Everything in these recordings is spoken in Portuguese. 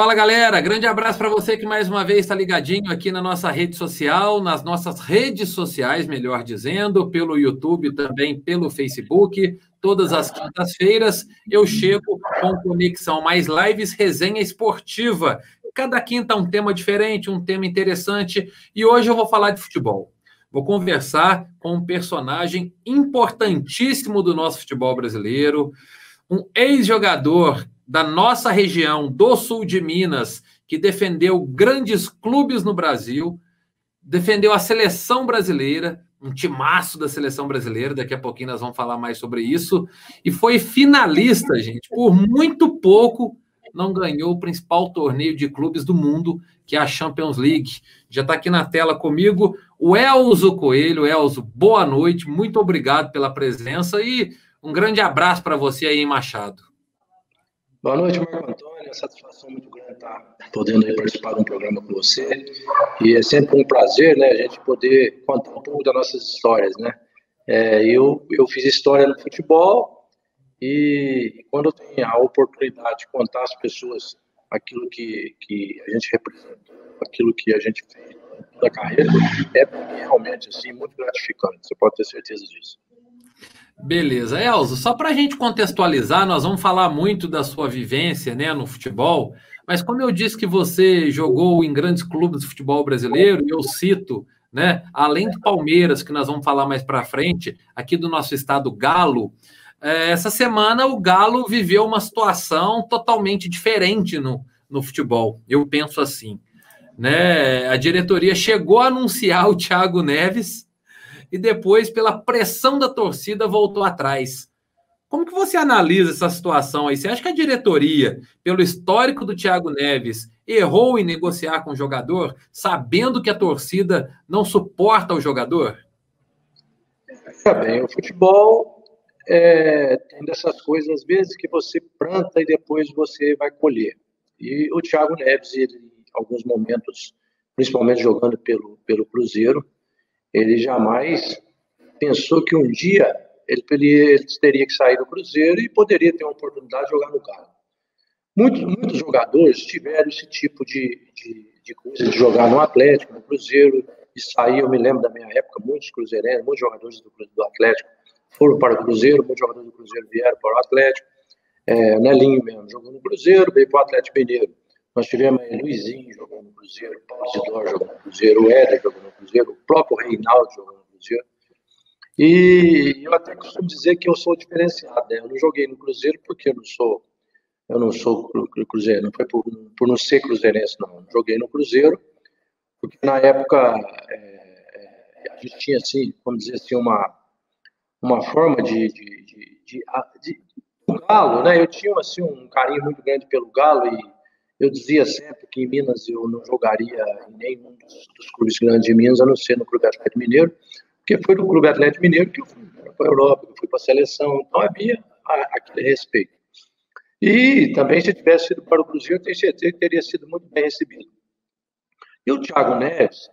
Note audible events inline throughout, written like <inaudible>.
Fala galera, grande abraço para você que mais uma vez está ligadinho aqui na nossa rede social, nas nossas redes sociais, melhor dizendo, pelo YouTube, também pelo Facebook. Todas as quintas-feiras eu chego com Conexão Mais Lives, resenha esportiva. Cada quinta um tema diferente, um tema interessante. E hoje eu vou falar de futebol. Vou conversar com um personagem importantíssimo do nosso futebol brasileiro, um ex-jogador da nossa região, do sul de Minas, que defendeu grandes clubes no Brasil, defendeu a seleção brasileira, um timaço da seleção brasileira, daqui a pouquinho nós vamos falar mais sobre isso, e foi finalista, gente, por muito pouco não ganhou o principal torneio de clubes do mundo, que é a Champions League. Já está aqui na tela comigo o Elzo Coelho. Elzo, boa noite, muito obrigado pela presença e um grande abraço para você aí Machado. Boa noite, Marco Antônio. É satisfação muito grande estar podendo participar de um programa com você. E é sempre um prazer, né, a gente poder contar um pouco das nossas histórias, né? É, eu, eu fiz história no futebol e quando eu tenho a oportunidade de contar às pessoas aquilo que, que a gente representa, aquilo que a gente fez da carreira, é realmente assim, muito gratificante. Você pode ter certeza disso. Beleza. Elzo, só para a gente contextualizar, nós vamos falar muito da sua vivência né, no futebol, mas como eu disse que você jogou em grandes clubes de futebol brasileiro, e eu cito, né, além do Palmeiras, que nós vamos falar mais para frente, aqui do nosso estado Galo, é, essa semana o Galo viveu uma situação totalmente diferente no, no futebol. Eu penso assim. Né? A diretoria chegou a anunciar o Thiago Neves e depois, pela pressão da torcida, voltou atrás. Como que você analisa essa situação aí? Você acha que a diretoria, pelo histórico do Thiago Neves, errou em negociar com o jogador, sabendo que a torcida não suporta o jogador? É bem, o futebol é, tem dessas coisas, às vezes, que você planta e depois você vai colher. E o Thiago Neves, ele, em alguns momentos, principalmente jogando pelo, pelo Cruzeiro, ele jamais pensou que um dia ele, ele, teria que sair do Cruzeiro e poderia ter uma oportunidade de jogar no Galo. Muitos, muitos jogadores tiveram esse tipo de, de, de, coisa, de jogar no Atlético, no Cruzeiro, e sair, eu me lembro da minha época, muitos cruzeirenses, muitos jogadores do, do Atlético foram para o Cruzeiro, muitos jogadores do Cruzeiro vieram para o Atlético, é, Nelinho mesmo, jogou no Cruzeiro, veio para o Atlético Mineiro. Nós tivemos aí Luizinho jogando Cruzeiro, Paulo Isidoro jogando no Cruzeiro, o Éder jogando no Cruzeiro, o próprio Reinaldo jogando no Cruzeiro. E eu até costumo dizer que eu sou diferenciado, né? Eu não joguei no Cruzeiro porque eu não sou, eu não sou Cruzeiro, não foi por, por não ser cruzeirense, não. Eu joguei no Cruzeiro porque na época é, é, a gente tinha, assim, vamos dizer assim, uma, uma forma de, de, de, de, de Galo, né? Eu tinha assim um carinho muito grande pelo Galo e eu dizia sempre que em Minas eu não jogaria em nenhum dos, dos clubes grandes de Minas, a não ser no Clube Atlético Mineiro, porque foi no Clube Atlético Mineiro que eu fui para a Europa, eu fui para a seleção, então havia aquele respeito. E também, se tivesse sido para o Cruzeiro, eu tenho certeza que teria sido muito bem recebido. E o Thiago Neves,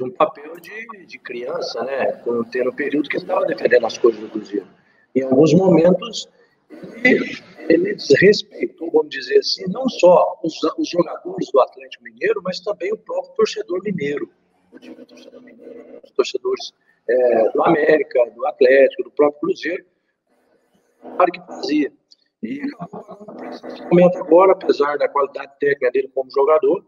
um papel de, de criança, né? Tendo um período que ele estava defendendo as coisas do Cruzeiro. Em alguns momentos, ele, ele desrespeitou, vamos dizer assim, não só os, os, jogadores do Atlético Mineiro, mas também o próprio torcedor mineiro. O torcedor mineiro, os torcedores é, do América, do Atlético, do próprio Cruzeiro, claro que fazia. E momento agora, apesar da qualidade técnica dele como jogador,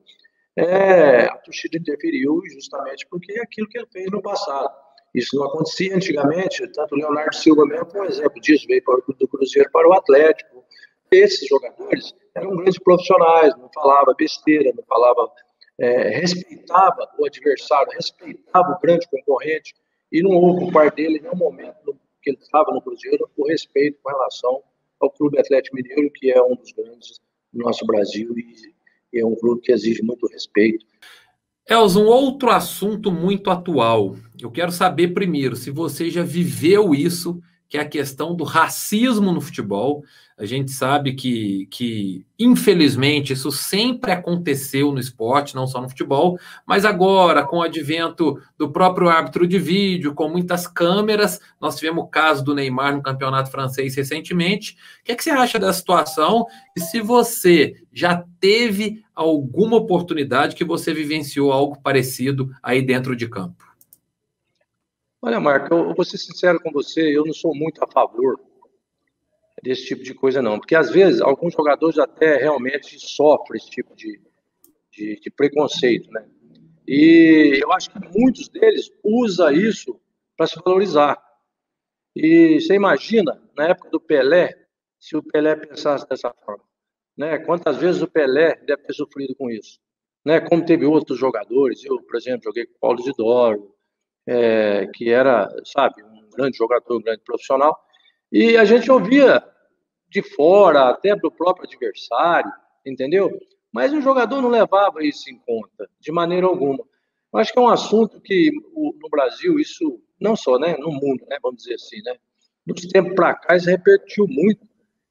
é, a torcida interferiu justamente porque é aquilo que ele fez no passado. Isso não acontecia antigamente, tanto o Leonardo Silva mesmo foi um exemplo disso, veio para o Cruzeiro para o Atlético. Esses jogadores eram grandes profissionais, não falava besteira, não falava, é, respeitava o adversário, respeitava o grande concorrente, e não houve por parte dele nenhum momento que ele estava no Cruzeiro por respeito com relação ao Clube Atlético Mineiro, que é um dos grandes do nosso Brasil e é um clube que exige muito respeito. Els, um outro assunto muito atual. Eu quero saber primeiro se você já viveu isso que é a questão do racismo no futebol. A gente sabe que, que, infelizmente, isso sempre aconteceu no esporte, não só no futebol, mas agora, com o advento do próprio árbitro de vídeo, com muitas câmeras, nós tivemos o caso do Neymar no campeonato francês recentemente. O que, é que você acha da situação? E se você já teve alguma oportunidade que você vivenciou algo parecido aí dentro de campo? Olha, Marco, eu vou ser sincero com você, eu não sou muito a favor desse tipo de coisa, não. Porque, às vezes, alguns jogadores até realmente sofrem esse tipo de, de, de preconceito, né? E eu acho que muitos deles usam isso para se valorizar. E você imagina, na época do Pelé, se o Pelé pensasse dessa forma. Né? Quantas vezes o Pelé deve ter sofrido com isso? Né? Como teve outros jogadores, eu, por exemplo, joguei com o Paulo Zidoro, é, que era, sabe, um grande jogador, um grande profissional, e a gente ouvia de fora, até do próprio adversário, entendeu? Mas o jogador não levava isso em conta, de maneira alguma. Eu acho que é um assunto que no Brasil, isso, não só, né, no mundo, né, vamos dizer assim, né, dos tempos para cá, isso repercutiu muito.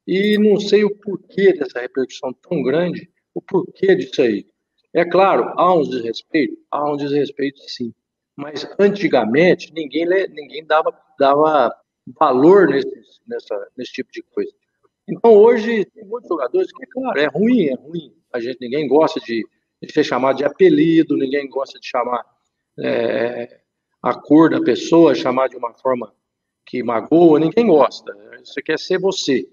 E não sei o porquê dessa repercussão tão grande, o porquê disso aí. É claro, há um desrespeito? Há um desrespeito, sim. Mas antigamente ninguém, ninguém dava, dava valor nesse, nessa, nesse tipo de coisa. Então hoje tem muitos jogadores que, claro, é ruim, é ruim. A gente, ninguém gosta de, de ser chamado de apelido, ninguém gosta de chamar é, a cor da pessoa, chamar de uma forma que magoa, ninguém gosta. Você quer ser você.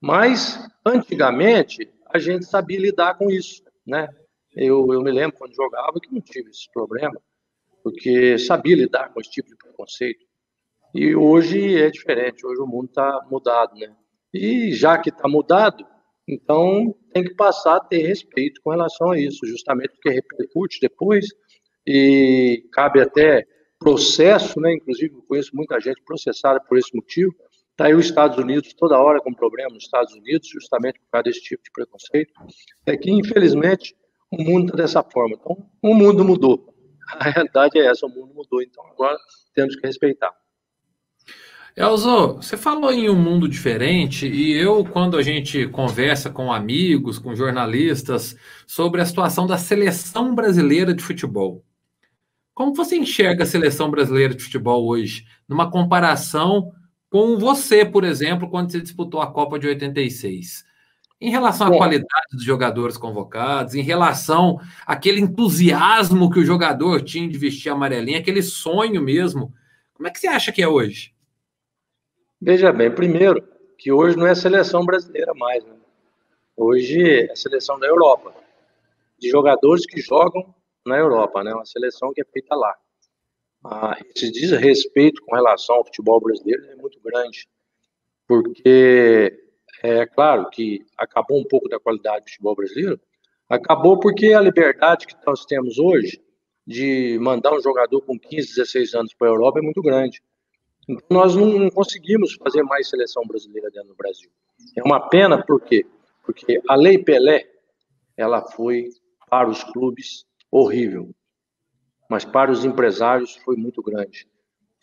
Mas, antigamente, a gente sabia lidar com isso, né? Eu, eu me lembro quando jogava que não tive esse problema porque sabia lidar com esse tipo de preconceito. E hoje é diferente, hoje o mundo está mudado, né? E já que está mudado, então tem que passar a ter respeito com relação a isso, justamente porque repercute depois e cabe até processo, né? Inclusive, eu conheço muita gente processada por esse motivo. Está aí os Estados Unidos toda hora com problema nos Estados Unidos, justamente por causa desse tipo de preconceito. É que, infelizmente, o mundo está dessa forma. Então, o mundo mudou a realidade é essa, o mundo mudou, então agora temos que respeitar. Elzo, você falou em um mundo diferente e eu, quando a gente conversa com amigos, com jornalistas, sobre a situação da seleção brasileira de futebol, como você enxerga a seleção brasileira de futebol hoje, numa comparação com você, por exemplo, quando você disputou a Copa de 86? Em relação à qualidade dos jogadores convocados, em relação àquele entusiasmo que o jogador tinha de vestir amarelinha, aquele sonho mesmo, como é que você acha que é hoje? Veja bem, primeiro, que hoje não é a seleção brasileira mais, né? Hoje é a seleção da Europa, de jogadores que jogam na Europa, né? Uma seleção que é feita lá. Ah, esse desrespeito com relação ao futebol brasileiro é muito grande, porque é claro que acabou um pouco da qualidade do futebol brasileiro, acabou porque a liberdade que nós temos hoje de mandar um jogador com 15, 16 anos para a Europa é muito grande. Então, nós não conseguimos fazer mais seleção brasileira dentro do Brasil. É uma pena, por quê? Porque a Lei Pelé, ela foi para os clubes horrível, mas para os empresários foi muito grande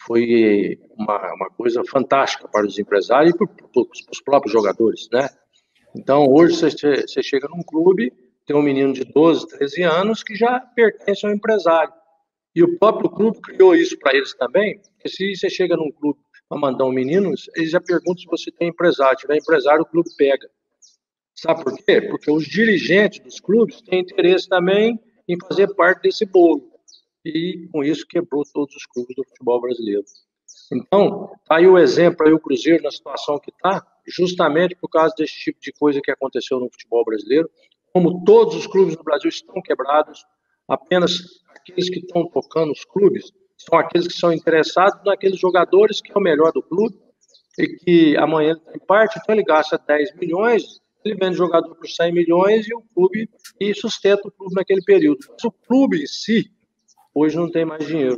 foi uma, uma coisa fantástica para os empresários e para, para os próprios jogadores, né? Então, hoje você, você chega num clube, tem um menino de 12, 13 anos que já pertence ao empresário. E o próprio clube criou isso para eles também, porque se você chega num clube para mandar um menino, eles já perguntam se você tem empresário. Se tiver empresário, o clube pega. Sabe por quê? Porque os dirigentes dos clubes têm interesse também em fazer parte desse bolo e com isso quebrou todos os clubes do futebol brasileiro. Então, tá aí o exemplo aí o Cruzeiro na situação que está, justamente por causa desse tipo de coisa que aconteceu no futebol brasileiro. Como todos os clubes do Brasil estão quebrados, apenas aqueles que estão tocando os clubes são aqueles que são interessados naqueles jogadores que é o melhor do clube e que amanhã ele tem parte, então ele gasta 10 milhões, ele vende jogador por 100 milhões e o clube e sustenta o clube naquele período. Mas o clube em si, hoje não tem mais dinheiro.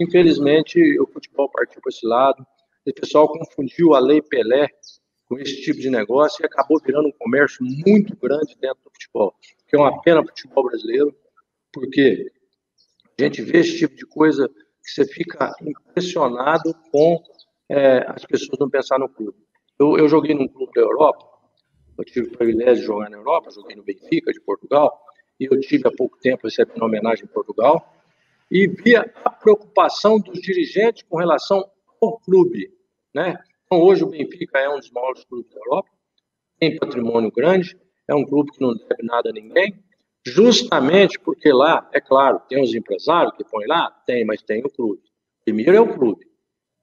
Infelizmente, o futebol partiu para esse lado. O pessoal confundiu a lei Pelé com esse tipo de negócio e acabou virando um comércio muito grande dentro do futebol, que é uma pena para o futebol brasileiro, porque a gente vê esse tipo de coisa que você fica impressionado com é, as pessoas não pensar no clube. Eu, eu joguei num clube da Europa, eu tive o privilégio de jogar na Europa, joguei no Benfica de Portugal, e eu tive há pouco tempo recebendo homenagem em Portugal, e via a preocupação dos dirigentes com relação ao clube. Né? Então, hoje o Benfica é um dos maiores clubes da Europa, tem patrimônio grande, é um clube que não deve nada a ninguém, justamente porque lá, é claro, tem os empresários que põem lá, tem, mas tem o clube. Primeiro é o clube,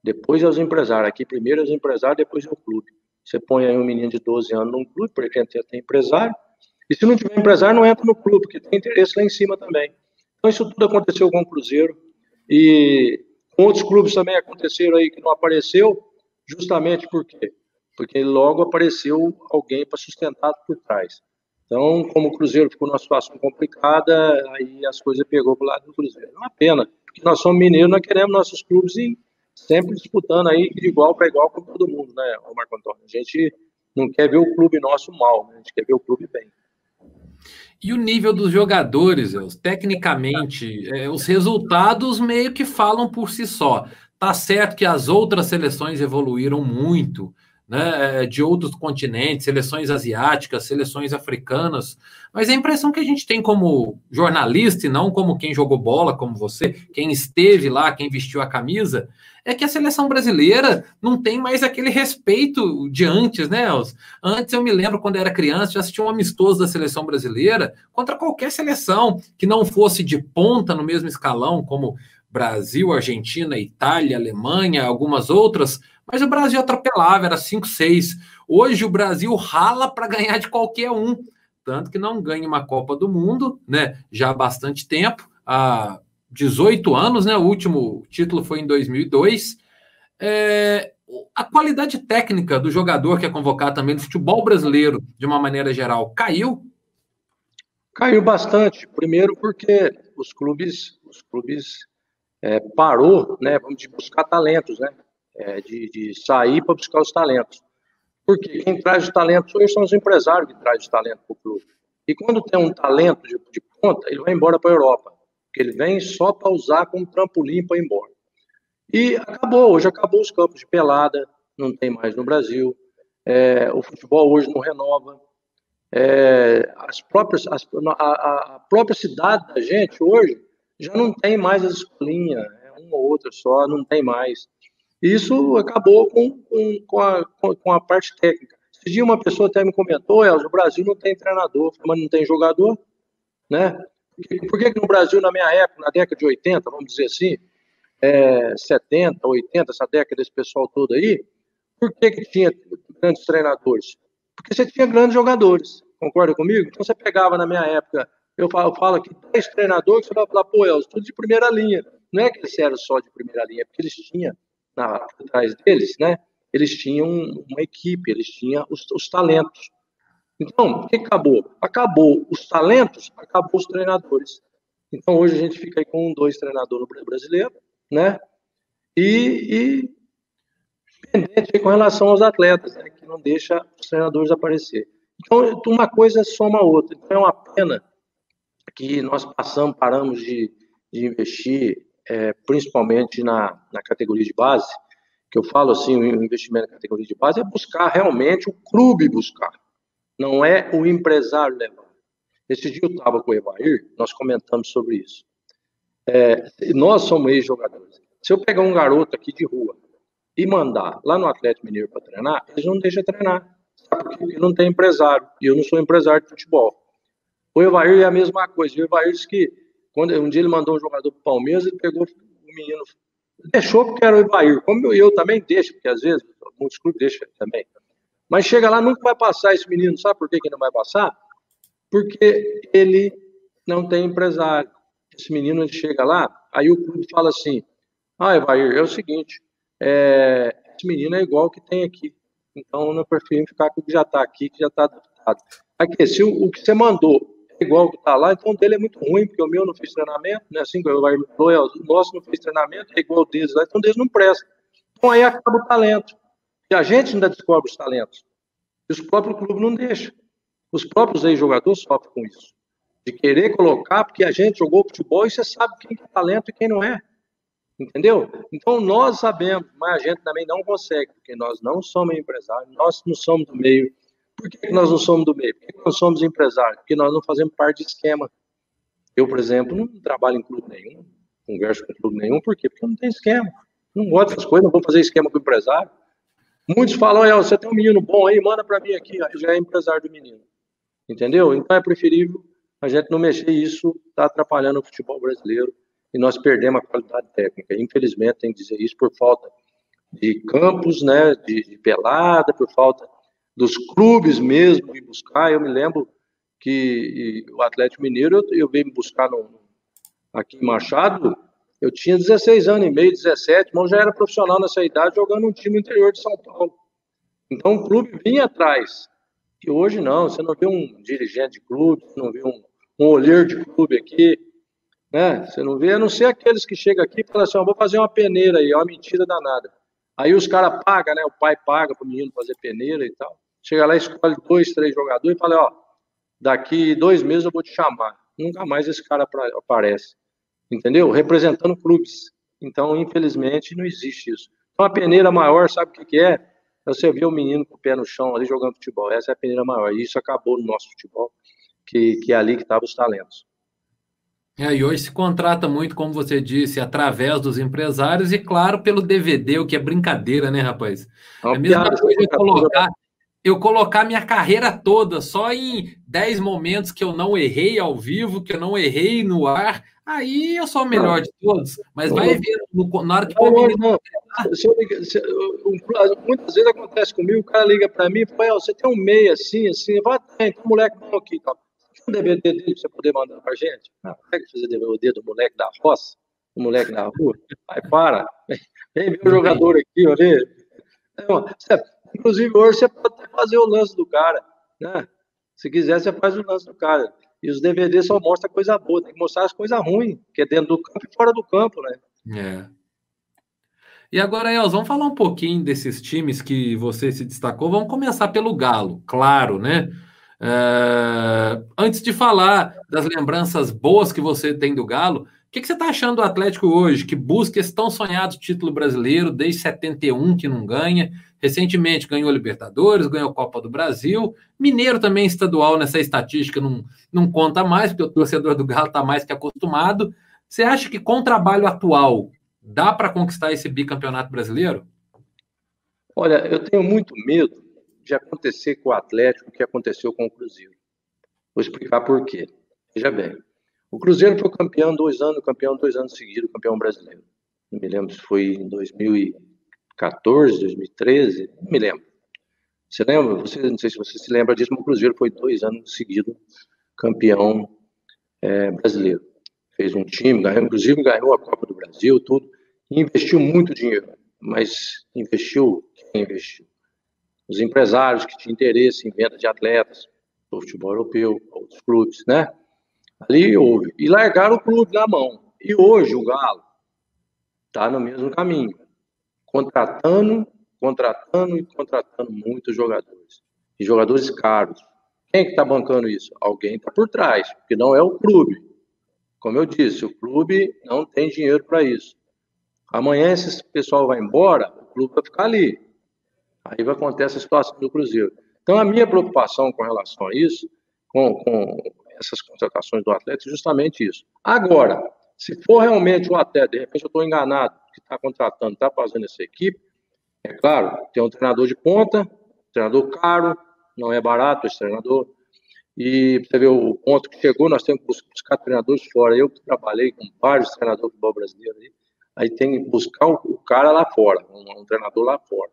depois é os empresários. Aqui primeiro é os empresários, depois é o clube. Você põe aí um menino de 12 anos num clube, porque gente tem empresário, e se não tiver empresário, não entra no clube, porque tem interesse lá em cima também. Então, isso tudo aconteceu com o Cruzeiro, e outros clubes também aconteceram aí que não apareceu, justamente por quê? Porque logo apareceu alguém para sustentar por trás. Então, como o Cruzeiro ficou numa situação complicada, aí as coisas pegou para lado do Cruzeiro. É uma pena, porque nós somos mineiros, nós queremos nossos clubes e sempre disputando aí de igual para igual com todo mundo, né, Marco Antônio? A gente não quer ver o clube nosso mal, né? a gente quer ver o clube bem. E o nível dos jogadores, tecnicamente, é, os resultados meio que falam por si só. Tá certo que as outras seleções evoluíram muito, né, é, de outros continentes, seleções asiáticas, seleções africanas, mas a impressão que a gente tem como jornalista e não como quem jogou bola, como você, quem esteve lá, quem vestiu a camisa, é que a seleção brasileira não tem mais aquele respeito de antes, né, Elcio? Antes eu me lembro quando eu era criança, já assistia um amistoso da seleção brasileira contra qualquer seleção que não fosse de ponta no mesmo escalão, como Brasil, Argentina, Itália, Alemanha, algumas outras, mas o Brasil atropelava, era 5, 6. Hoje o Brasil rala para ganhar de qualquer um, tanto que não ganha uma Copa do Mundo, né? Já há bastante tempo, há 18 anos, né? O último título foi em 2002. É, a qualidade técnica do jogador que é convocado também no futebol brasileiro, de uma maneira geral, caiu? Caiu bastante. Primeiro porque os clubes, os clubes é, parou, né? De buscar talentos, né? É, de, de, sair para buscar os talentos. Porque quem traz os talentos hoje são os empresários que trazem os talentos para o clube. E quando tem um talento de, de ponta, ele vai embora para a Europa. Porque ele vem só para usar como trampolim para ir embora. E acabou, hoje acabou os campos de pelada, não tem mais no Brasil. É, o futebol hoje não renova. É, as próprias, as, a, a, própria cidade da gente hoje já não tem mais as escolinhas, é uma ou outra só, não tem mais. Isso acabou com, com, com, a, com a parte técnica. Esse dia uma pessoa até me comentou, Elzo, o Brasil não tem treinador, mas não tem jogador, né? Por que, que no Brasil, na minha época, na década de 80, vamos dizer assim, é, 70, 80, essa década desse pessoal todo aí, por que, que tinha grandes treinadores? Porque você tinha grandes jogadores, concorda comigo? Então você pegava na minha época, eu falo, eu falo aqui, 10 treinadores, você vai falar, pô, Elzo, tudo de primeira linha. Não é que eles eram só de primeira linha, é porque eles tinham na, trás deles, né? Eles tinham uma equipe, eles tinham os, os talentos. Então, o que acabou? Acabou os talentos, acabou os treinadores. Então, hoje a gente fica aí com dois treinadores brasileiros, né? E, e pendente com relação aos atletas, né? que não deixa os treinadores aparecer. Então, uma coisa soma a outra. Então, é uma pena que nós passamos, paramos de, de investir é, principalmente na, na categoria de base, que eu falo assim, o investimento na categoria de base é buscar realmente o clube buscar, não é o empresário levar. Esse dia eu estava com o Evair, nós comentamos sobre isso. É, nós somos ex-jogadores. Se eu pegar um garoto aqui de rua e mandar lá no Atlético Mineiro para treinar, eles não deixam treinar. Sabe? Porque não tem empresário. E eu não sou empresário de futebol. O Evair é a mesma coisa. O Evair disse que quando um dia ele mandou um jogador para o Palmeiras, ele pegou o menino, deixou porque era o Ibair. Como eu, eu também deixo, porque às vezes muitos clubes deixam também. Mas chega lá, nunca vai passar esse menino. Sabe por que, que não vai passar? Porque ele não tem empresário. Esse menino ele chega lá, aí o clube fala assim: Ah, Evair, é o seguinte, é, esse menino é igual que tem aqui. Então eu prefiro ficar com o que já está aqui, que já está adaptado. Aqui, se o, o que você mandou igual que está lá, então o dele é muito ruim, porque o meu não fez treinamento, né? Assim, o nosso não fez treinamento, é igual o deles lá, então o deles não presta. Então aí acaba o talento. E a gente ainda descobre os talentos. E os próprios clubes não deixam. Os próprios ex-jogadores sofrem com isso. De querer colocar, porque a gente jogou futebol e você sabe quem é talento e quem não é. Entendeu? Então nós sabemos, mas a gente também não consegue, porque nós não somos empresários, nós não somos do meio. Por que nós não somos do meio? Por que nós somos empresários? Porque nós não fazemos parte de esquema. Eu, por exemplo, não trabalho em clube nenhum, converso com clube nenhum, por quê? Porque não tem esquema. Não gosto dessas coisas, não vou fazer esquema com o empresário. Muitos falam, é, você tem um menino bom aí, manda para mim aqui, já é empresário do menino. Entendeu? Então é preferível a gente não mexer isso, está atrapalhando o futebol brasileiro e nós perdemos a qualidade técnica. Infelizmente, tem que dizer isso por falta de campos, né, de, de pelada, por falta dos clubes mesmo ir buscar. Eu me lembro que o Atlético Mineiro, eu, eu veio me buscar no, aqui em Machado, eu tinha 16 anos e meio, 17, mas já era profissional nessa idade, jogando um time interior de São Paulo. Então o clube vinha atrás. E hoje não, você não vê um dirigente de clube, você não vê um, um olheiro de clube aqui, né? Você não vê, a não ser aqueles que chegam aqui e falam assim, vou fazer uma peneira aí, é uma mentira danada. Aí os caras pagam, né? O pai paga para o menino fazer peneira e tal. Chega lá, escolhe dois, três jogadores e fala, ó, daqui dois meses eu vou te chamar. Nunca mais esse cara aparece. Entendeu? Representando clubes. Então, infelizmente, não existe isso. Então, a peneira maior, sabe o que, que é? É você ver o menino com o pé no chão ali jogando futebol. Essa é a peneira maior. E isso acabou no nosso futebol, que, que é ali que estavam os talentos. É, e hoje se contrata muito, como você disse, através dos empresários e, claro, pelo DVD, o que é brincadeira, né, rapaz? É, é a mesma coisa eu colocar, eu colocar minha carreira toda só em 10 momentos que eu não errei ao vivo, que eu não errei no ar, aí eu sou o melhor de todos. Mas vai ver, no, na hora que não, não, não. Se, muitas vezes acontece comigo, o cara liga para mim e fala, você tem um meio assim, assim, vai, tem, tem um moleque bom aqui, tá? um DVD dele pra você poder mandar pra gente? Ah, pega fazer DVD do moleque da roça, do moleque da rua. Aí para. Vem ver o jogador aqui, olha. Inclusive, hoje você pode até fazer o lance do cara. Né? Se quiser, você faz o lance do cara. E os DVDs só mostram coisa boa, tem que mostrar as coisas ruins, que é dentro do campo e fora do campo, né? É. E agora, Els, vamos falar um pouquinho desses times que você se destacou. Vamos começar pelo Galo, claro, né? Uh, antes de falar das lembranças boas que você tem do Galo, o que, que, você está achando do Atlético hoje, que busca esse tão sonhado título brasileiro desde 71 que não ganha? Recentemente ganhou Libertadores, ganhou Copa do Brasil. Mineiro também estadual nessa estatística não, não conta mais, porque o torcedor do Galo está mais que acostumado. Você acha que com o trabalho atual dá para conquistar esse bicampeonato brasileiro? Olha, eu tenho muito medo de acontecer com o Atlético o que aconteceu com o Cruzeiro. Vou explicar por quê. Veja bem, o Cruzeiro foi campeão dois anos, campeão dois anos seguidos, campeão brasileiro. Não me lembro se foi em 2014, 2013, não me lembro. Você lembra? Você, não sei se você se lembra disso, mas o Cruzeiro foi dois anos seguidos campeão é, brasileiro. Fez um time, ganhou, inclusive ganhou a Copa do Brasil, tudo, e investiu muito dinheiro. Mas investiu, quem investiu? os empresários que tinham interesse em venda de atletas, do futebol europeu, outros clubes, né? Ali houve. E largaram o clube na mão. E hoje o Galo está no mesmo caminho, contratando, contratando e contratando muitos jogadores. E jogadores caros. Quem é que está bancando isso? Alguém está por trás, porque não é o clube. Como eu disse, o clube não tem dinheiro para isso. Amanhã esse pessoal vai embora, o clube vai ficar ali. Aí vai acontecer a situação do Cruzeiro. Então, a minha preocupação com relação a isso, com, com essas contratações do atleta, é justamente isso. Agora, se for realmente o atleta, de repente eu estou enganado, que está contratando, está fazendo essa equipe, é claro, tem um treinador de ponta, treinador caro, não é barato esse treinador, e você vê o ponto que chegou, nós temos que buscar treinadores fora. Eu que trabalhei com vários treinadores do futebol brasileiro, aí, aí tem que buscar o, cara lá fora, um, um treinador lá fora.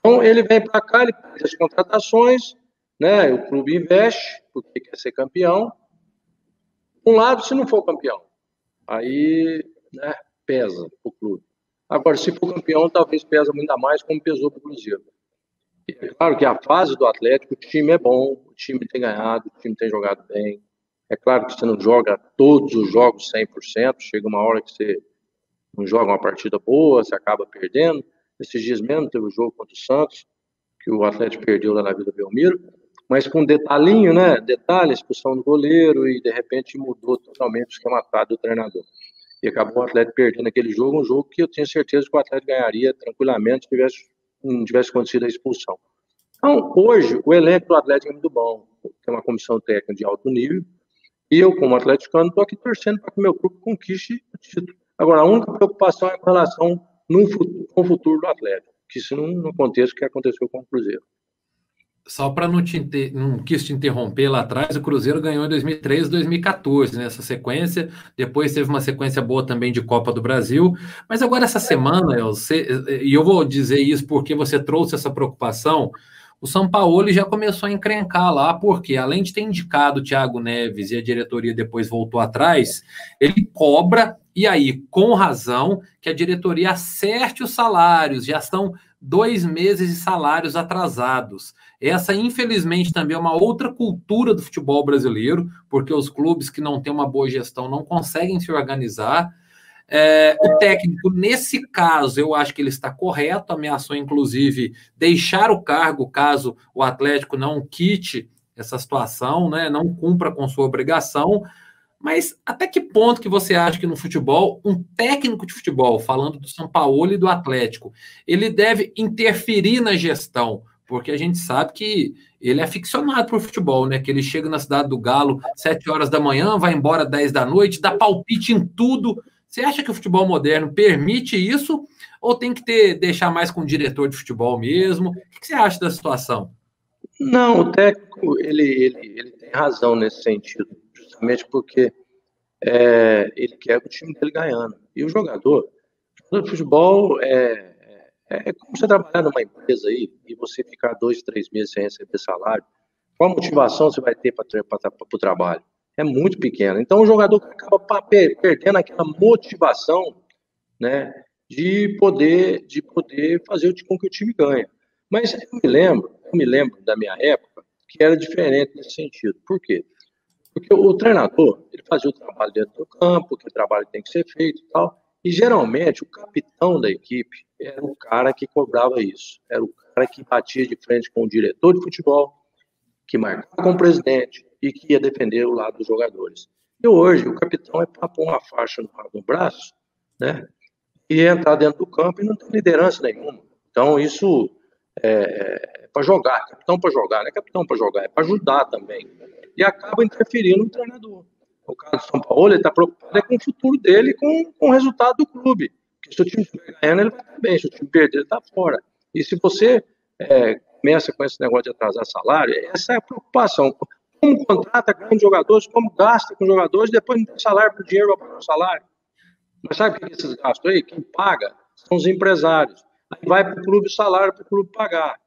Então, ele vem para cá, ele faz as contratações, né? o clube investe, porque quer ser campeão. Um lado, se não for campeão, aí né, pesa o clube. Agora, se for campeão, talvez pesa ainda mais, como pesou para o Cruzeiro. É claro que a fase do Atlético, o time é bom, o time tem ganhado, o time tem jogado bem. É claro que você não joga todos os jogos 100%, chega uma hora que você não joga uma partida boa, você acaba perdendo. Esses dias mesmo teve o um jogo contra o Santos, que o Atlético perdeu lá na Vila Belmiro, mas com um detalhinho, né? Detalhe, expulsão do goleiro e de repente mudou totalmente o esquema do treinador. E acabou o Atlético perdendo aquele jogo, um jogo que eu tinha certeza que o Atlético ganharia tranquilamente se tivesse, não tivesse acontecido a expulsão. Então, hoje, o elenco do Atlético é muito bom. Tem uma comissão técnica de alto nível. E eu, como atleticano, estou aqui torcendo para que meu clube conquiste o título. Agora, a única preocupação é com relação no futuro, com o futuro do Atlético, que isso não, não aconteça o que aconteceu com o Cruzeiro. Só para não te não quis te interromper lá atrás, o Cruzeiro ganhou em 2013 2014 nessa sequência. Depois teve uma sequência boa também de Copa do Brasil. Mas agora essa semana, eu e eu vou dizer isso porque você trouxe essa preocupação. O São Paulo já começou a encrencar lá, porque além de ter indicado o Thiago Neves e a diretoria depois voltou atrás, ele cobra, e aí, com razão, que a diretoria acerte os salários, já estão dois meses de salários atrasados. Essa, infelizmente, também é uma outra cultura do futebol brasileiro, porque os clubes que não têm uma boa gestão não conseguem se organizar. É, o técnico, nesse caso, eu acho que ele está correto, ameaçou, inclusive, deixar o cargo caso o Atlético não quite essa situação, né, não cumpra com sua obrigação. Mas até que ponto que você acha que no futebol, um técnico de futebol, falando do São Paulo e do Atlético, ele deve interferir na gestão? Porque a gente sabe que ele é ficcionado por futebol, né? Que ele chega na cidade do Galo sete horas da manhã, vai embora 10 da noite, dá palpite em tudo. Você acha que o futebol moderno permite isso? Ou tem que ter, deixar mais com o diretor de futebol mesmo? O que você acha da situação? Não, o técnico ele, ele, ele tem razão nesse sentido justamente porque é, ele quer o time dele ganhando. E o jogador, o de futebol é, é, é como você trabalhar numa empresa aí e você ficar dois, três meses sem receber salário. Qual motivação você vai ter para o trabalho? É muito pequena. Então o jogador acaba perdendo aquela motivação, né, de poder, de poder fazer com que o time ganhe. Mas eu me lembro, eu me lembro da minha época que era diferente nesse sentido. Por quê? Porque o treinador, ele fazia o trabalho dentro do campo, que o trabalho tem que ser feito e tal, e geralmente o capitão da equipe era o cara que cobrava isso, era o cara que batia de frente com o diretor de futebol, que marcava com o presidente e que ia defender o lado dos jogadores. E hoje o capitão é para pôr uma faixa no, no braço, né? E entrar dentro do campo e não tem liderança nenhuma. Então isso é, é para jogar, capitão para jogar, não é capitão para jogar, é para ajudar também e acaba interferindo no treinador. O caso do São Paulo, ele está preocupado é com o futuro dele e com, com o resultado do clube. Porque se o time estiver ganhando, ele vai estar bem. Se o time perder, ele está fora. E se você é, começa com esse negócio de atrasar salário, essa é a preocupação. Como contrata grandes jogadores, como gasta com jogadores, depois não tem salário para o dinheiro para o salário. Mas sabe o que é esses gastos aí? Quem paga são os empresários. Aí vai para o clube salário para o clube pagar.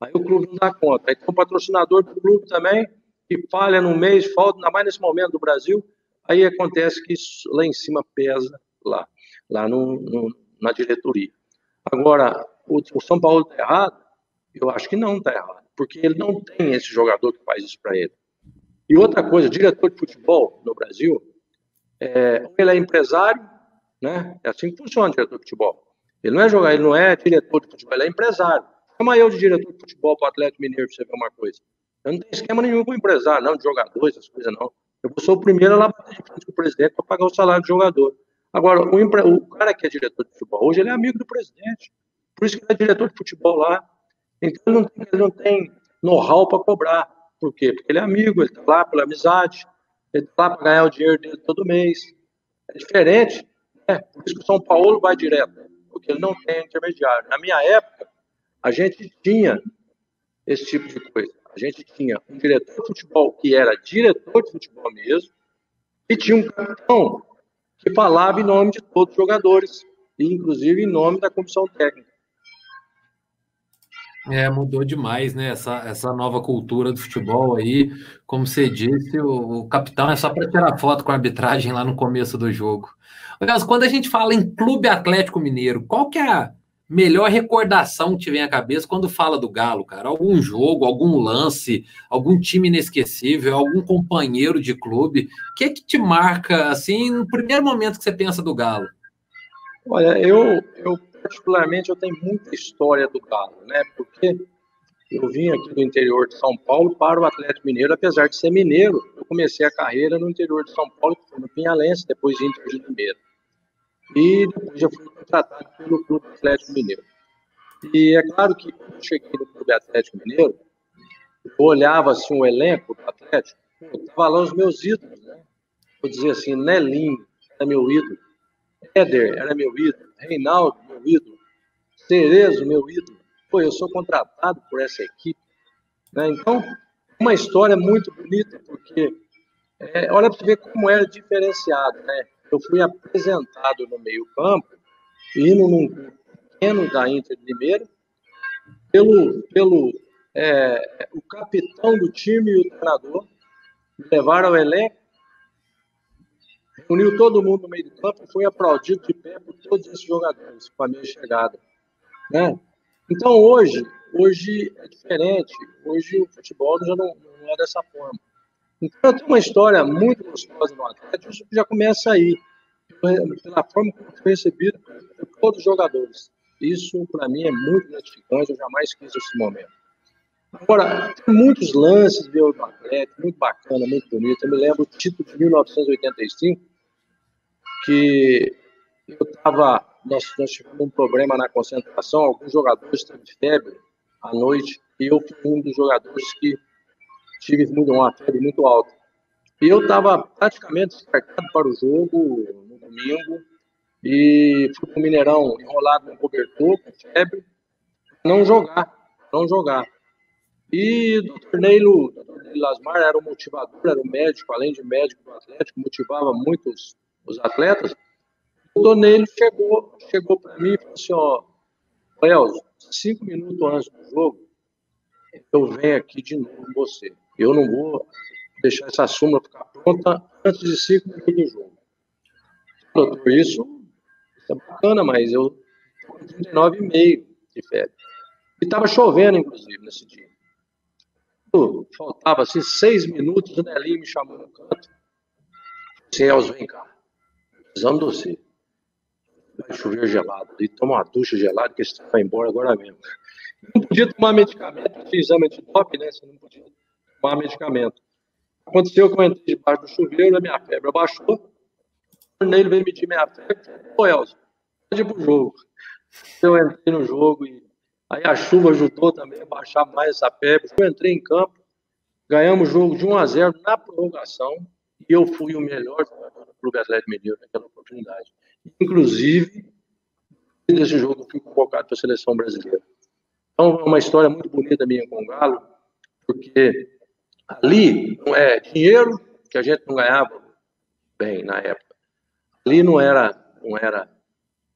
Aí o clube não dá conta. Aí tem o patrocinador do clube também, que falha no mês, falta, ainda mais nesse momento do Brasil, aí acontece que isso lá em cima pesa lá, lá no, no na diretoria. Agora, o, o São Paulo está errado? Eu acho que não está errado, porque ele não tem esse jogador que faz isso para ele. E outra coisa, diretor de futebol no Brasil, é, ele é empresário, né? É assim que funciona o diretor de futebol. Ele não é jogador, ele não é diretor de futebol, ele é empresário. Chama eu de diretor de futebol para o Atlético Mineiro para você ver uma coisa. Eu não tenho esquema nenhum com empresário, não, de jogadores, essas coisas não. Eu sou o primeiro a lá de frente com o presidente para pagar o salário do jogador. Agora, o, empre... o, cara que é diretor de futebol hoje, ele é amigo do presidente. Por isso que ele é diretor de futebol lá. Então ele não tem, ele não tem know-how para cobrar. Por quê? Porque ele é amigo, ele está lá pela amizade, ele está lá para ganhar o dinheiro dele todo mês. É diferente, né? Por isso que o São Paulo vai direto, porque ele não tem intermediário. Na minha época, a gente tinha esse tipo de coisa. A gente tinha um diretor de futebol que era diretor de futebol mesmo, e tinha um capitão que falava em nome de todos os jogadores, e inclusive em nome da comissão técnica. É, mudou demais, né? Essa, essa nova cultura do futebol aí. Como você disse, o, o capitão é só para tirar foto com a arbitragem lá no começo do jogo. Aliás, quando a gente fala em Clube Atlético Mineiro, qual que é a, melhor recordação que te vem à cabeça quando fala do Galo, cara? Algum jogo, algum lance, algum time inesquecível, algum companheiro de clube? O que é que te marca, assim, no primeiro momento que você pensa do Galo? Olha, eu, eu particularmente, eu tenho muita história do Galo, né? Porque eu vim aqui do interior de São Paulo para o Atlético Mineiro, apesar de ser mineiro, eu comecei a carreira no interior de São Paulo, no Pinhalense, depois Inter de Limeira. e depois já fui contratado pelo Clube Atlético Mineiro. E é claro que quando eu cheguei no Clube Atlético Mineiro, eu olhava assim o elenco do Atlético, estava lá os meus ídolos, né? Vou dizer assim, Nelinho era meu ídolo, Éder era meu ídolo, Reinaldo, ídolo, Cerezo, meu ídolo. Pô, eu sou contratado por essa equipe. Né? Então, uma história muito bonita, porque é, olha para ver como era diferenciado. Né? Eu fui apresentado no meio-campo, indo num pequeno da Inter de Limeira, pelo, pelo é, o capitão do time e o treinador, levaram ao elenco, reuniu todo mundo no meio do campo e foi aplaudido de pé por todos esses jogadores com a minha chegada. Né? Então hoje, hoje é diferente. Hoje o futebol já não, não é dessa forma. Então eu tenho uma história muito gostosa no Atlético, isso já começa aí, pela forma como foi recebido por todos os jogadores. Isso, para mim, é muito gratificante, eu jamais quis esse momento. Agora, tem muitos lances meu do Atlético, muito bacana, muito bonito. Eu me lembro o título de 1985, que eu estava, nós, nós tivemos um problema na concentração, alguns jogadores de febre à noite, e eu fui um dos jogadores que tive muito, uma febre muito alta. E eu estava praticamente descartado para o jogo no domingo, e fui para o Mineirão enrolado no cobertor, com febre, não jogar, não jogar. E o Dr. Neilo. Lasmar era o motivador, era o médico, além de médico do Atlético, motivava muito os, atletas. O Dr. Neilo chegou, chegou para mim e falou assim, ó, Elzo, cinco minutos antes do jogo, eu venho aqui de novo com você. Eu não vou deixar essa súmula ficar pronta antes de cinco minutos do jogo. Doutor, isso é bacana, mas eu estou com 39,5 de febre. E estava chovendo, inclusive, nesse dia faltava assim, seis minutos, o Nelinho me chamou no canto. Celso, vem cá. Precisamos de você. Vai chover gelado. E toma uma ducha gelada, que você vai embora agora mesmo. Não podia tomar medicamento, tinha exame antidoping, né? Você não podia tomar medicamento. Aconteceu que eu entrei debaixo do chuveiro, a minha febre abaixou. O Nele veio medir minha febre. Ô, Elcio, pode ir pro jogo. Eu entrei no jogo e Aí a chuva ajudou também a baixar mais essa febre. Eu entrei em campo, ganhamos o jogo de 1 a 0 na prorrogação e eu fui o melhor jogador do Clube Atlético Mineiro naquela oportunidade. Inclusive, nesse jogo fui convocado para a seleção brasileira. Então, é uma história muito bonita minha com o Galo, porque ali não é dinheiro que a gente não ganhava bem na época. Ali não era, não era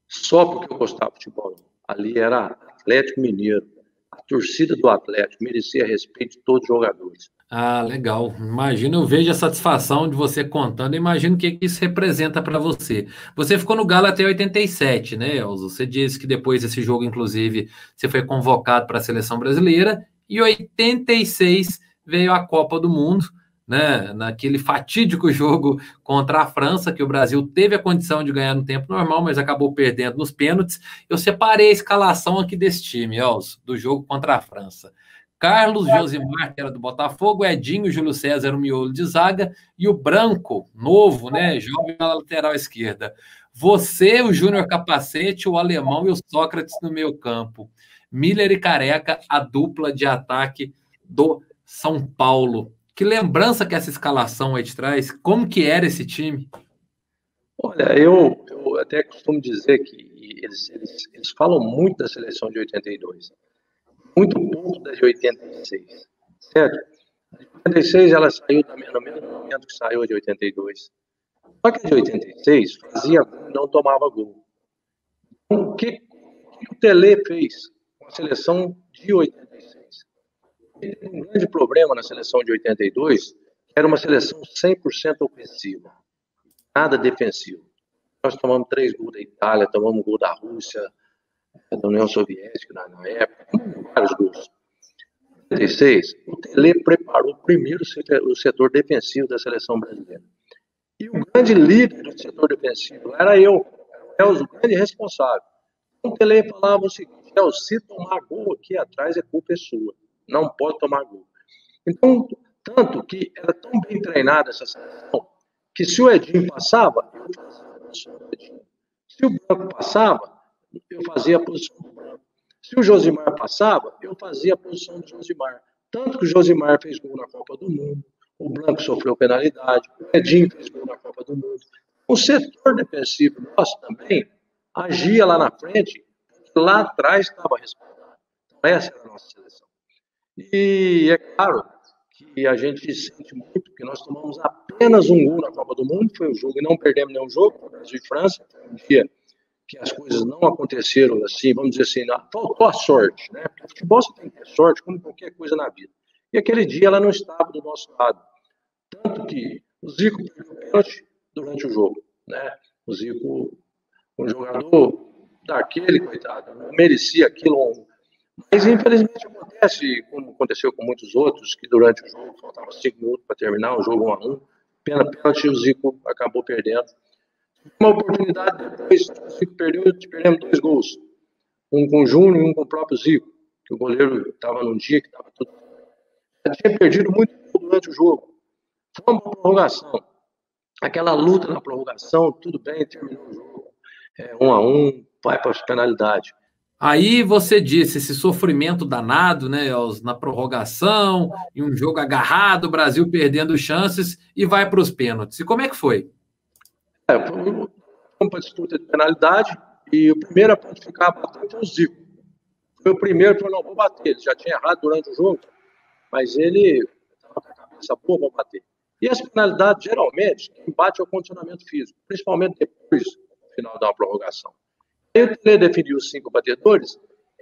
só porque eu gostava de futebol. Ali era Atlético Mineiro. A torcida do Atlético merecia respeito de todos os jogadores. Ah, legal. Imagino, eu vejo a satisfação de você contando, imagino o que isso representa para você. Você ficou no Galo até 87, né, Elzo? Você disse que depois desse jogo, inclusive, você foi convocado para a seleção brasileira, e 86 veio a Copa do Mundo né, naquele fatídico <laughs> jogo contra a França, que o Brasil teve a condição de ganhar no tempo normal, mas acabou perdendo nos pênaltis. Eu separei a escalação aqui desse time, Elcio, do jogo contra a França. Carlos Josimar, que era do Botafogo, Edinho, Júlio César, o miolo de zaga, e o Branco, novo, né, jovem na lateral esquerda. Você, o Júnior Capacete, o Alemão e o Sócrates no meio campo. Miller e Careca, a dupla de ataque do São Paulo. Que lembrança que essa escalação aí te traz? Como que era esse time? Olha, eu, eu até costumo dizer que eles, eles, eles falam muito da seleção de 82, muito pouco da de 86, certo? A de 86 ela saiu também no mesmo momento que saiu a de 82. Só que a de 86 fazia não tomava gol. Então, o que, que o Tele fez com a seleção de 82? um grande problema na seleção de 82, era uma seleção 100% ofensiva, nada defensivo. Nós tomamos três gols da Itália, tomamos gol da Rússia, da União Soviética na, na época, vários gols. Em 86, o Tele preparou primeiro o setor defensivo da seleção brasileira. E o grande líder do setor defensivo era eu, era o grande responsável. O Tele falava o seguinte: se tomar gol aqui atrás, a culpa é sua não pode tomar gol. Então, tanto que era tão bem treinada essa seleção, que se o Edinho passava, eu Edinho. Se o branco passava, eu fazia a posição do. Se o Josimar passava, eu fazia a posição do Josimar. Tanto que o Josimar fez gol na Copa do Mundo, o Branco sofreu penalidade, o Edinho fez gol na Copa do Mundo. O setor defensivo nosso também agia lá na frente, lá atrás estava respaldado. Então, essa era a nossa seleção. E é claro que a gente sente muito que nós tomamos apenas um gol na Copa do Mundo, foi o jogo, e não perdemos nenhum jogo, Brasil e França, um dia que as coisas não aconteceram assim, vamos dizer assim, faltou a sorte, né? Porque futebol você tem que ter sorte, como qualquer coisa na vida. E aquele dia ela não estava do nosso lado. Tanto que o Zico perdeu pênalti durante o jogo, né? O Zico, um jogador daquele, coitado, não merecia aquilo. Mas infelizmente acontece, como aconteceu com muitos outros, que durante o jogo faltava cinco minutos para terminar, o jogo 1 a 1 pena pênalti, o Zico acabou perdendo uma oportunidade depois, o perdeu, perdemos dois gols. Um com o Júnior e um com o próprio Zico, que o goleiro estava num dia que estava tudo. Já tinha perdido muito durante o jogo. Fomos para a prorrogação. Aquela luta na prorrogação, tudo bem, terminou o jogo. É, um a um, vai para a penalidade. Aí você disse esse sofrimento danado, né, na prorrogação, em um jogo agarrado, o Brasil perdendo chances e vai para os pênaltis. E como é que foi? É, fomos para a disputa de penalidade e o primeiro a pontificar bateu foi o Zico. Foi o primeiro que falou, não, vou bater. Ele já tinha errado durante o jogo, mas ele estava com a cabeça boa para bater. E as penalidades, geralmente, quem bate é o condicionamento físico, principalmente depois do final da prorrogação. Aí o Tele definiu os cinco batedores,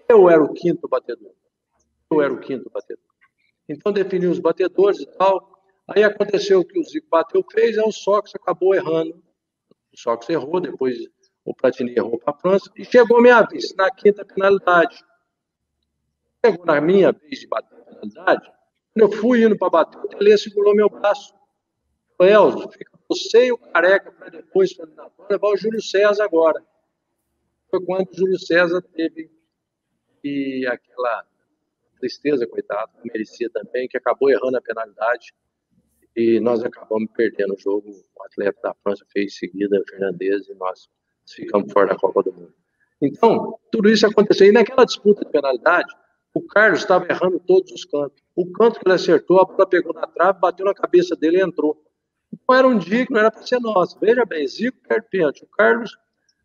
eu era o quinto batedor. Eu era o quinto batedor. Então definiu os batedores e tal. Aí aconteceu que o Zico bateu, fez, aí o Sócrates acabou errando o Sócrates errou, depois o Platini errou para a França, e chegou minha vez, na quinta penalidade. Chegou na minha vez de bater a penalidade, quando eu fui indo para bater, o Tele segurou meu braço. Falei, Elzo, fica você e o Careca para depois, levar o Júlio César agora. Foi quando o Júlio César teve e aquela tristeza, coitado, merecia também, que acabou errando a penalidade e nós acabamos perdendo o jogo. O atleta da França fez seguida, o Fernandes, e nós ficamos fora da Copa do Mundo. Então, tudo isso aconteceu. E naquela disputa de penalidade, o Carlos estava errando todos os cantos. O canto que ele acertou, a bola pegou na trave, bateu na cabeça dele e entrou. Então era um dia que não era para ser nosso. Veja bem, Zico perde pênalti. O Carlos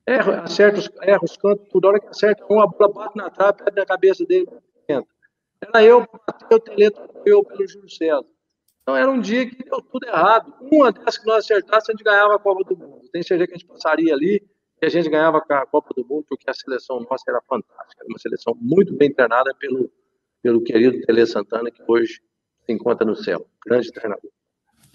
erra, acerta os, erra os cantos, toda hora que acerta uma, bola bate na trave, perde na cabeça dele entra. Era eu, bateu o Teleto, eu pelo Júlio César. Então era um dia que deu tudo errado. Uma dessas que nós acertássemos, a gente ganhava a Copa do Mundo. Tem certeza que a gente passaria ali e a gente ganhava a Copa do Mundo, porque a seleção nossa era fantástica. Era uma seleção muito bem treinada pelo, pelo querido Tele Santana, que hoje se encontra no céu. Grande treinador.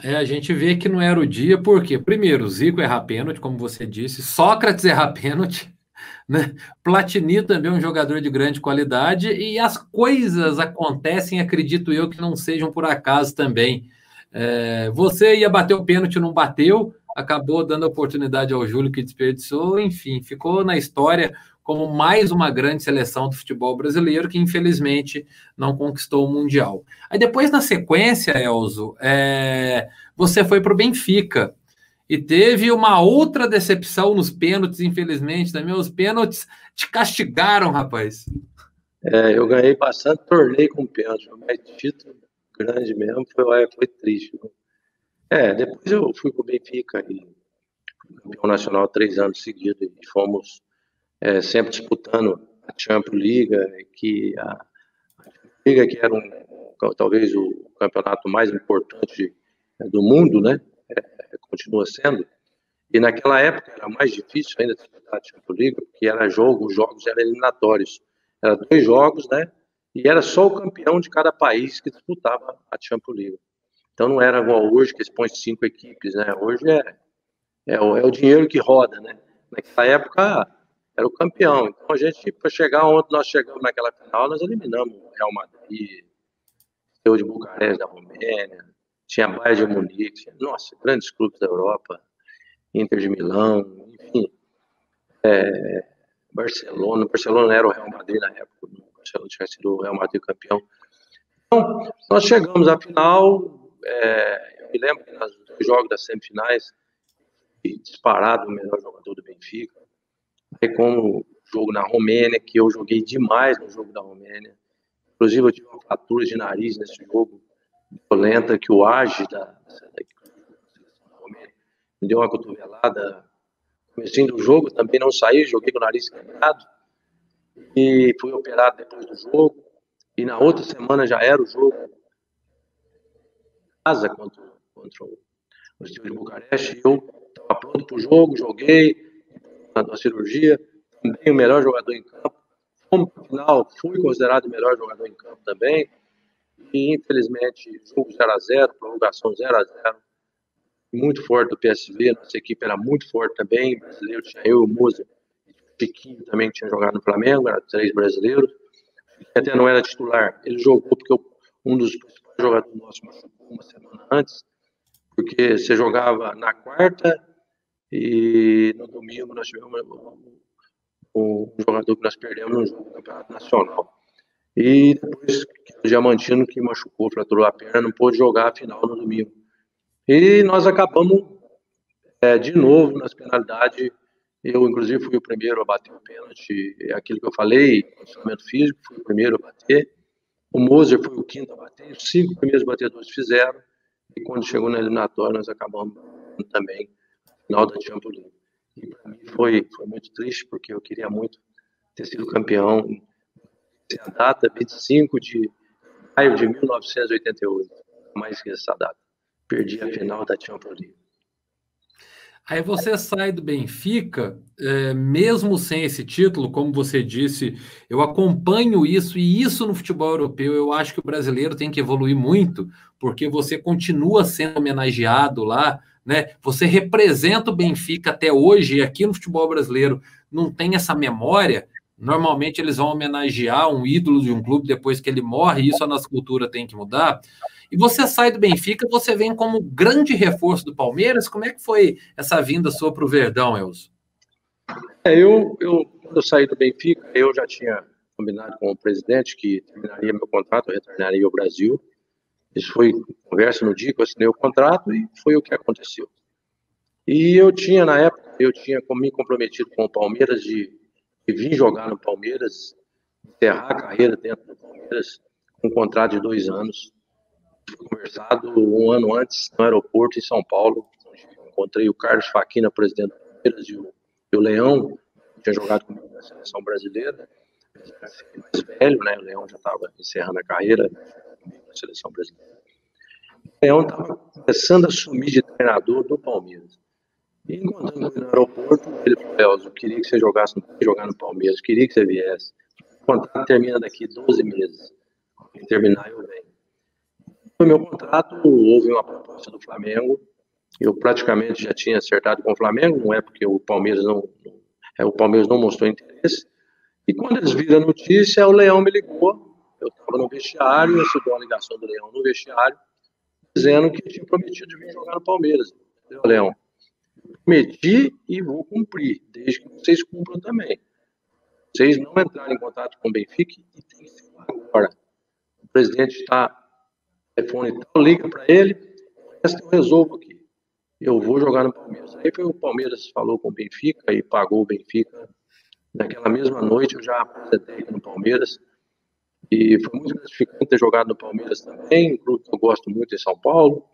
É, a gente vê que não era o dia, porque, primeiro, Zico erra pênalti, como você disse, Sócrates erra pênalti, <laughs> né? Platini também é um jogador de grande qualidade e as coisas acontecem, acredito eu, que não sejam por acaso também. É, você ia bater o pênalti, não bateu, acabou dando oportunidade ao Júlio que desperdiçou, enfim, ficou na história como mais uma grande seleção do futebol brasileiro que infelizmente não conquistou o Mundial. Aí depois, na sequência, Elzo, é, você foi para o Benfica. E teve uma outra decepção nos pênaltis, infelizmente, também. Os pênaltis te castigaram, rapaz. É, eu ganhei bastante torneio com pênalti, mas título grande mesmo foi, foi triste. É, depois eu fui para o Benfica e campeão nacional três anos seguidos e fomos é, sempre disputando a Champions League, que a, a Liga que era um, talvez o campeonato mais importante do mundo, né? Continua sendo. E naquela época era mais difícil ainda disputar a Champions League, porque era jogo, os jogos eram eliminatórios. Era dois jogos, né? E era só o campeão de cada país que disputava a Champions League. Então não era igual hoje, que expõe cinco equipes, né? Hoje é, é, o, é o dinheiro que roda, né? Naquela época era o campeão. Então a gente, para chegar onde nós chegamos naquela final, nós eliminamos o Real Madrid, o de Bucareste da Romênia, tinha Bayern de Munique, tinha, nossa, grandes clubes da Europa, Inter de Milão, enfim, é, Barcelona, Barcelona era o Real Madrid na época, o Barcelona tinha sido o Real Madrid campeão. Então, nós chegamos à final, é, eu me lembro que nos dois jogos das semifinais, disparado o melhor jogador do Benfica, Aí como jogo na Romênia, que eu joguei demais no jogo da Romênia. Inclusive eu tive uma fratura de nariz nesse jogo violenta que o Age da, da me deu uma cotovelada. Comecei do jogo, também não saí, joguei com o nariz quebrado e fui operado depois do jogo. E na outra semana já era o jogo casa contra, contra o Steve de Bucareste. Eu estava pronto para o jogo, joguei na cirurgia, também o melhor jogador em campo. Como final, fui considerado o melhor jogador em campo também. E infelizmente, jogo 0 a 0 prorrogação 0 a 0 Muito forte do PSV, nossa equipe era muito forte também. Brasileiro tinha eu, o Moza, Chiquinho também tinha jogado no Flamengo, eram três brasileiros. Até não era titular. Ele jogou porque um dos principais jogadores nossos machucou uma semana antes, porque você jogava na quarta e no domingo nós tivemos um jogador que nós perdemos no jogo do Campeonato Nacional. E depois Diamantino, que machucou, fraturou a perna, não pôde jogar a final no domingo. E nós acabamos é, de novo nas penalidades eu, inclusive, fui o primeiro a bater o pênalti, é aquilo que eu falei, condicionamento físico, fui o primeiro a bater. O Moser foi o quinto a bater, os cinco primeiros batedores fizeram, e quando chegou na eliminatória, nós acabamos também final da Champions. E para mim foi, foi muito triste, porque eu queria muito ter sido campeão. A data, 25 de maio de 1988, mais que essa data. Perdi a final da Champions League. Aí você sai do Benfica, é, mesmo sem esse título, como você disse, eu acompanho isso, e isso no futebol europeu eu acho que o brasileiro tem que evoluir muito, porque você continua sendo homenageado lá, né? Você representa o Benfica até hoje, e aqui no futebol brasileiro não tem essa memória. Normalmente eles vão homenagear um ídolo de um clube depois que ele morre, isso a nossa cultura tem que mudar. E você sai do Benfica, você vem como grande reforço do Palmeiras. Como é que foi essa vinda sua para o Verdão, Elzo? É, eu, eu, quando eu saí do Benfica, eu já tinha combinado com o presidente que terminaria meu contrato, retornaria ao Brasil. Isso foi conversa no dia que eu assinei o contrato e foi o que aconteceu. E eu tinha, na época, eu tinha me comprometido com o Palmeiras de, de vir jogar no Palmeiras, encerrar a carreira dentro do Palmeiras, com um contrato de dois anos conversado um ano antes no aeroporto em São Paulo. Encontrei o Carlos Faquina, presidente do Palmeiras, e o, e o Leão, que tinha jogado comigo na seleção brasileira, mais velho, né? O Leão já estava encerrando a carreira na seleção brasileira. O Leão estava começando a assumir de treinador do Palmeiras. E encontrando ele no aeroporto, ele falou: Elzo, eu queria que você jogasse jogar no Palmeiras, queria que você viesse. O contrato termina daqui 12 meses. terminar, eu venho. No meu contrato, houve uma proposta do Flamengo. Eu praticamente já tinha acertado com o Flamengo, não é porque o Palmeiras não, é, o Palmeiras não mostrou interesse. E quando eles viram a notícia, o Leão me ligou. Eu estava no vestiário, recebeu uma ligação do Leão no vestiário, dizendo que tinha prometido de vir jogar no Palmeiras. Eu, Leão, prometi e vou cumprir, desde que vocês cumpram também. Vocês não entrarem em contato com o Benfica e tem que ser agora. O presidente está telefone e tal, liga para ele, essa eu resolvo aqui. Eu vou jogar no Palmeiras. Aí foi o Palmeiras falou com o Benfica e pagou o Benfica. Naquela mesma noite eu já apresentei aqui no Palmeiras. E foi muito gratificante ter jogado no Palmeiras também, um clube que eu gosto muito em São Paulo.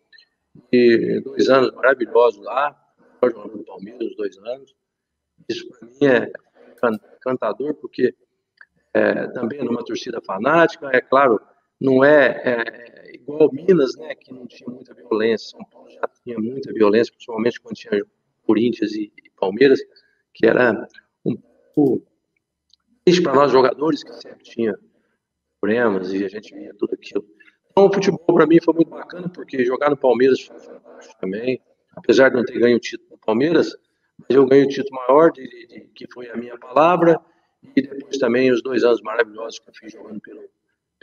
E dois anos maravilhosos lá, jogando no Palmeiras, os dois anos. Isso para mim é encantador, porque é, também numa torcida fanática, é claro, não é, é, igual Minas, né, que não tinha muita violência. São Paulo já tinha muita violência, principalmente quando tinha Corinthians e, e Palmeiras, que era um pouco triste para nós jogadores, que sempre tinha problemas e a gente via tudo aquilo. Então, o futebol para mim foi muito bacana, porque jogar no Palmeiras foi também. Apesar de não ter ganho o título Palmeiras, mas eu ganhei o título maior, de, de, que foi a minha palavra, e depois também os dois anos maravilhosos que eu fiz jogando pelo,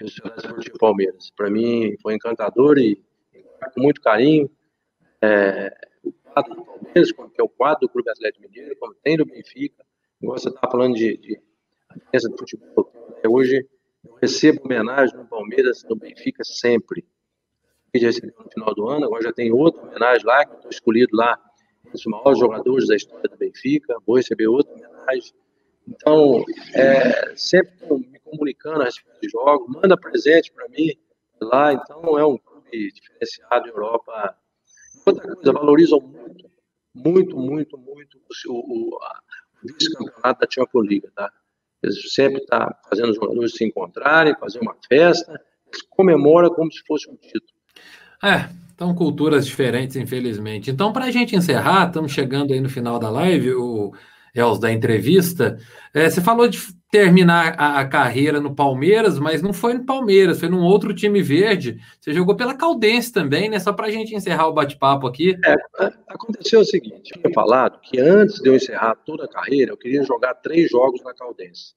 Esportivo Palmeiras. Para mim foi encantador e com muito carinho. É, o quadro do Palmeiras, que é o quadro do Clube Atlético Mineiro, como tem do Benfica. Igual você estava falando de, de diferença do futebol. Hoje eu recebo homenagem no Palmeiras, no Benfica, sempre. Eu já recebi no final do ano, agora já tem outra homenagem lá, que estou escolhido lá, os maiores jogadores da história do Benfica. Vou receber outra homenagem Então, é, sempre me comunicando a respeito de jogos, manda presente para mim lá. Então, é um clube diferenciado em Europa. Outra coisa, valorizam muito, muito, muito, muito o, o, o vice-campeonato da Champions League, tá? Eles sempre estão tá fazendo os jogadores se encontrarem, fazer uma festa, eles comemoram como se fosse um título. É, então culturas diferentes, infelizmente. Então, para a gente encerrar, estamos chegando aí no final da live, o Els, da entrevista. É, você falou de terminar a, a, carreira no Palmeiras, mas não foi no Palmeiras, foi num outro time verde. Você jogou pela Caldense também, né? Só para a gente encerrar o bate-papo aqui. É, aconteceu o seguinte: eu tinha falado que antes de eu encerrar toda a carreira, eu queria jogar três jogos na Caldense.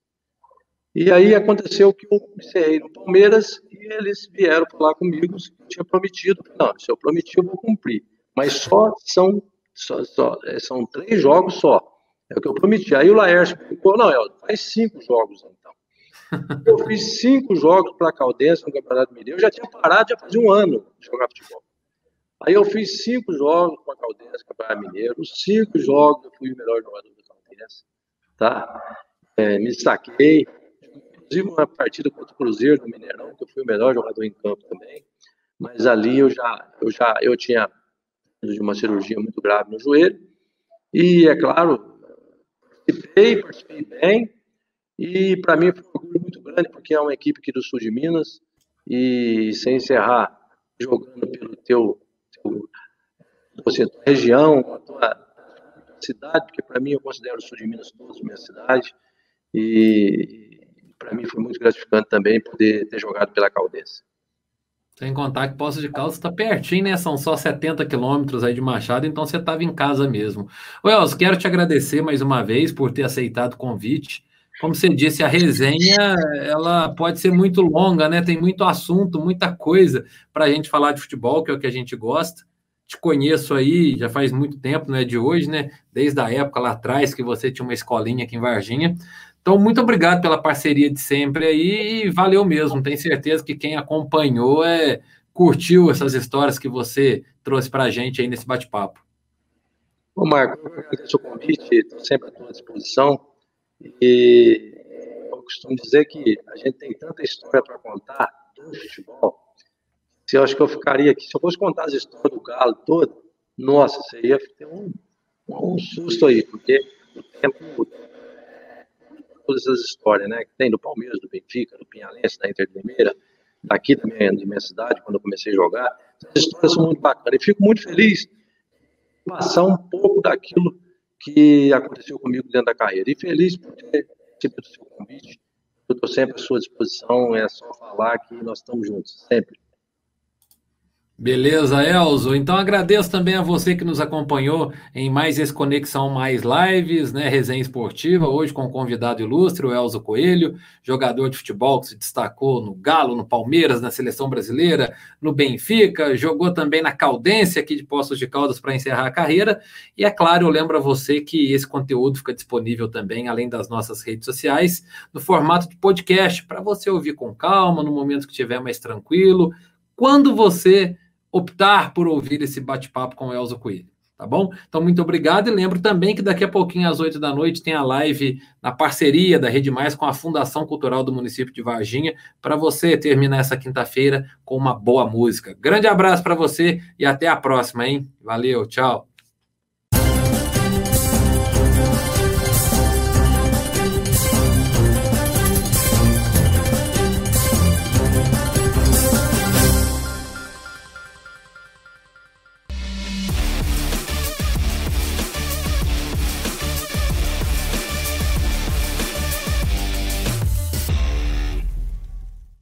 E aí aconteceu que eu encerrei no Palmeiras e eles vieram falar comigo que eu tinha prometido. Não, se eu prometi, eu vou cumprir. Mas só são, só, só, é, são três jogos só. É o que eu prometi. Aí o Laércio ficou, não, Elton, faz cinco jogos então. <laughs> Eu fiz cinco jogos para a Caldense no Campeonato Mineiro. Eu já tinha parado, já fazia um ano de jogar futebol. Aí eu fiz cinco jogos com a Caldense, Campeonato Mineiro. Cinco jogos eu fui o melhor jogador da Caldense. Tá? É, me destaquei. Inclusive uma partida contra o Cruzeiro do Mineirão, que eu fui o melhor jogador em campo também. Mas ali eu já, eu já eu tinha de uma cirurgia muito grave no joelho. E, é claro, participei, participei bem, e para mim foi um orgulho muito grande, porque é uma equipe aqui do sul de Minas, e sem encerrar jogando pelo teu, teu você, tua região, a tua cidade, porque para mim eu considero o sul de Minas todos minha cidade, e para mim foi muito gratificante também poder ter jogado pela Caldense. Sem contar que Poços de Caldas está pertinho, né? São só 70 quilômetros aí de Machado, então você estava em casa mesmo. Elcio, quero te agradecer mais uma vez por ter aceitado o convite. Como você disse, a resenha ela pode ser muito longa, né? Tem muito assunto, muita coisa para a gente falar de futebol, que é o que a gente gosta. Te conheço aí já faz muito tempo, não é de hoje, né? Desde a época lá atrás que você tinha uma escolinha aqui em Varginha. Então, muito obrigado pela parceria de sempre aí e valeu mesmo. Tenho certeza que quem acompanhou é, curtiu essas histórias que você trouxe para a gente aí nesse bate-papo. Ô, Marco, eu agradeço o convite, estou sempre à tua disposição. E eu costumo dizer que a gente tem tanta história para contar do futebol. Se eu acho que eu ficaria aqui, se eu fosse contar as histórias do Galo todo, nossa, você ia ter um, um susto aí, porque o tempo todas essas histórias, né? Que tem do Palmeiras, do Benfica, do Pinhalense, da Inter de Limeira, daqui da minha, da minha cidade, quando eu comecei a jogar. Essas histórias são muito bacanas. E fico muito feliz de passar um pouco daquilo que aconteceu comigo dentro da carreira. E feliz por ter recebido o seu convite. Eu estou sempre à sua disposição, é só falar que nós estamos juntos, sempre. Beleza, Elzo. Então agradeço também a você que nos acompanhou em mais esse Conexão Mais Lives, né? Resenha Esportiva, hoje com um convidado ilustre, o Elzo Coelho, jogador de futebol que se destacou no Galo, no Palmeiras, na seleção brasileira, no Benfica, jogou também na Caldense aqui de Poços de Caldas para encerrar a carreira. E é claro, eu lembro a você que esse conteúdo fica disponível também, além das nossas redes sociais, no formato de podcast, para você ouvir com calma, no momento que estiver mais tranquilo. Quando você optar por ouvir esse bate-papo com o Elza Coelho. Tá bom? Então, muito obrigado. E lembro também que daqui a pouquinho, às oito da noite, tem a live na parceria da Rede Mais com a Fundação Cultural do município de Varginha, para você terminar essa quinta-feira com uma boa música. Grande abraço para você e até a próxima, hein? Valeu, tchau.